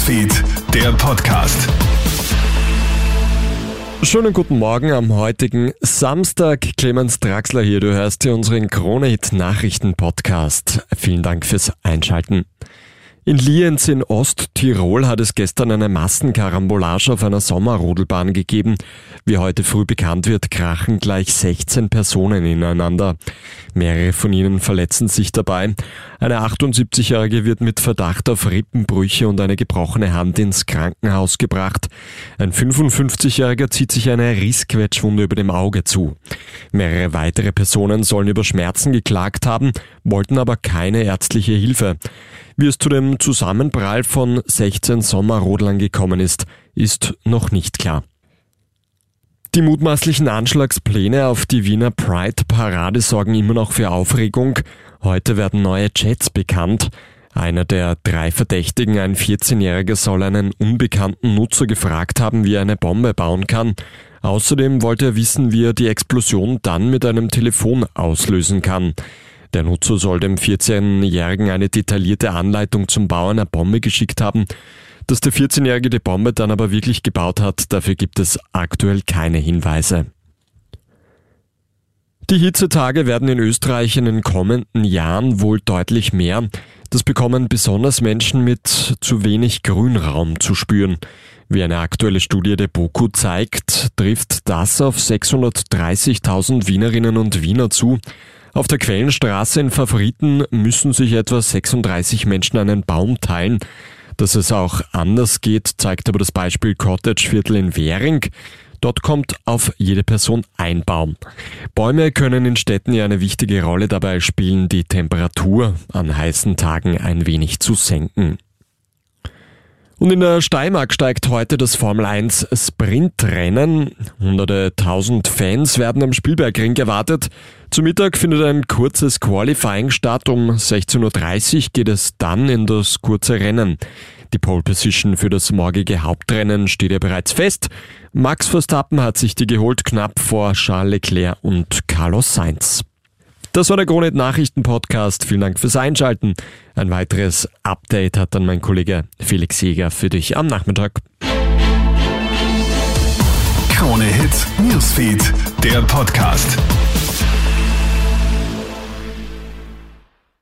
Newsfeed, der Podcast. Schönen guten Morgen am heutigen Samstag. Clemens Draxler hier. Du hörst hier unseren Kronehit Nachrichten Podcast. Vielen Dank fürs Einschalten. In Lienz in Osttirol hat es gestern eine Massenkarambolage auf einer Sommerrodelbahn gegeben. Wie heute früh bekannt wird, krachen gleich 16 Personen ineinander. Mehrere von ihnen verletzen sich dabei. Eine 78-Jährige wird mit Verdacht auf Rippenbrüche und eine gebrochene Hand ins Krankenhaus gebracht. Ein 55-Jähriger zieht sich eine Rissquetschwunde über dem Auge zu. Mehrere weitere Personen sollen über Schmerzen geklagt haben, wollten aber keine ärztliche Hilfe. Wie es zu dem Zusammenprall von 16 Sommerrodlern gekommen ist, ist noch nicht klar. Die mutmaßlichen Anschlagspläne auf die Wiener Pride-Parade sorgen immer noch für Aufregung. Heute werden neue Chats bekannt. Einer der drei Verdächtigen, ein 14-Jähriger, soll einen unbekannten Nutzer gefragt haben, wie er eine Bombe bauen kann. Außerdem wollte er wissen, wie er die Explosion dann mit einem Telefon auslösen kann. Der Nutzer soll dem 14-Jährigen eine detaillierte Anleitung zum Bau einer Bombe geschickt haben. Dass der 14-Jährige die Bombe dann aber wirklich gebaut hat, dafür gibt es aktuell keine Hinweise. Die Hitzetage werden in Österreich in den kommenden Jahren wohl deutlich mehr. Das bekommen besonders Menschen mit zu wenig Grünraum zu spüren. Wie eine aktuelle Studie der BOKU zeigt, trifft das auf 630.000 Wienerinnen und Wiener zu. Auf der Quellenstraße in Favoriten müssen sich etwa 36 Menschen einen Baum teilen. Dass es auch anders geht, zeigt aber das Beispiel Cottage Viertel in Währing. Dort kommt auf jede Person ein Baum. Bäume können in Städten ja eine wichtige Rolle dabei spielen, die Temperatur an heißen Tagen ein wenig zu senken. Und in der Steiermark steigt heute das Formel 1 Sprintrennen. Hunderte tausend Fans werden am Spielbergring erwartet. Zu Mittag findet ein kurzes Qualifying statt. Um 16.30 Uhr geht es dann in das kurze Rennen. Die Pole Position für das morgige Hauptrennen steht ja bereits fest. Max Verstappen hat sich die geholt knapp vor Charles Leclerc und Carlos Sainz. Das war der Kronet Nachrichten Podcast. Vielen Dank fürs Einschalten. Ein weiteres Update hat dann mein Kollege Felix Jäger für dich am Nachmittag. Krone Hits, Newsfeed, der Podcast.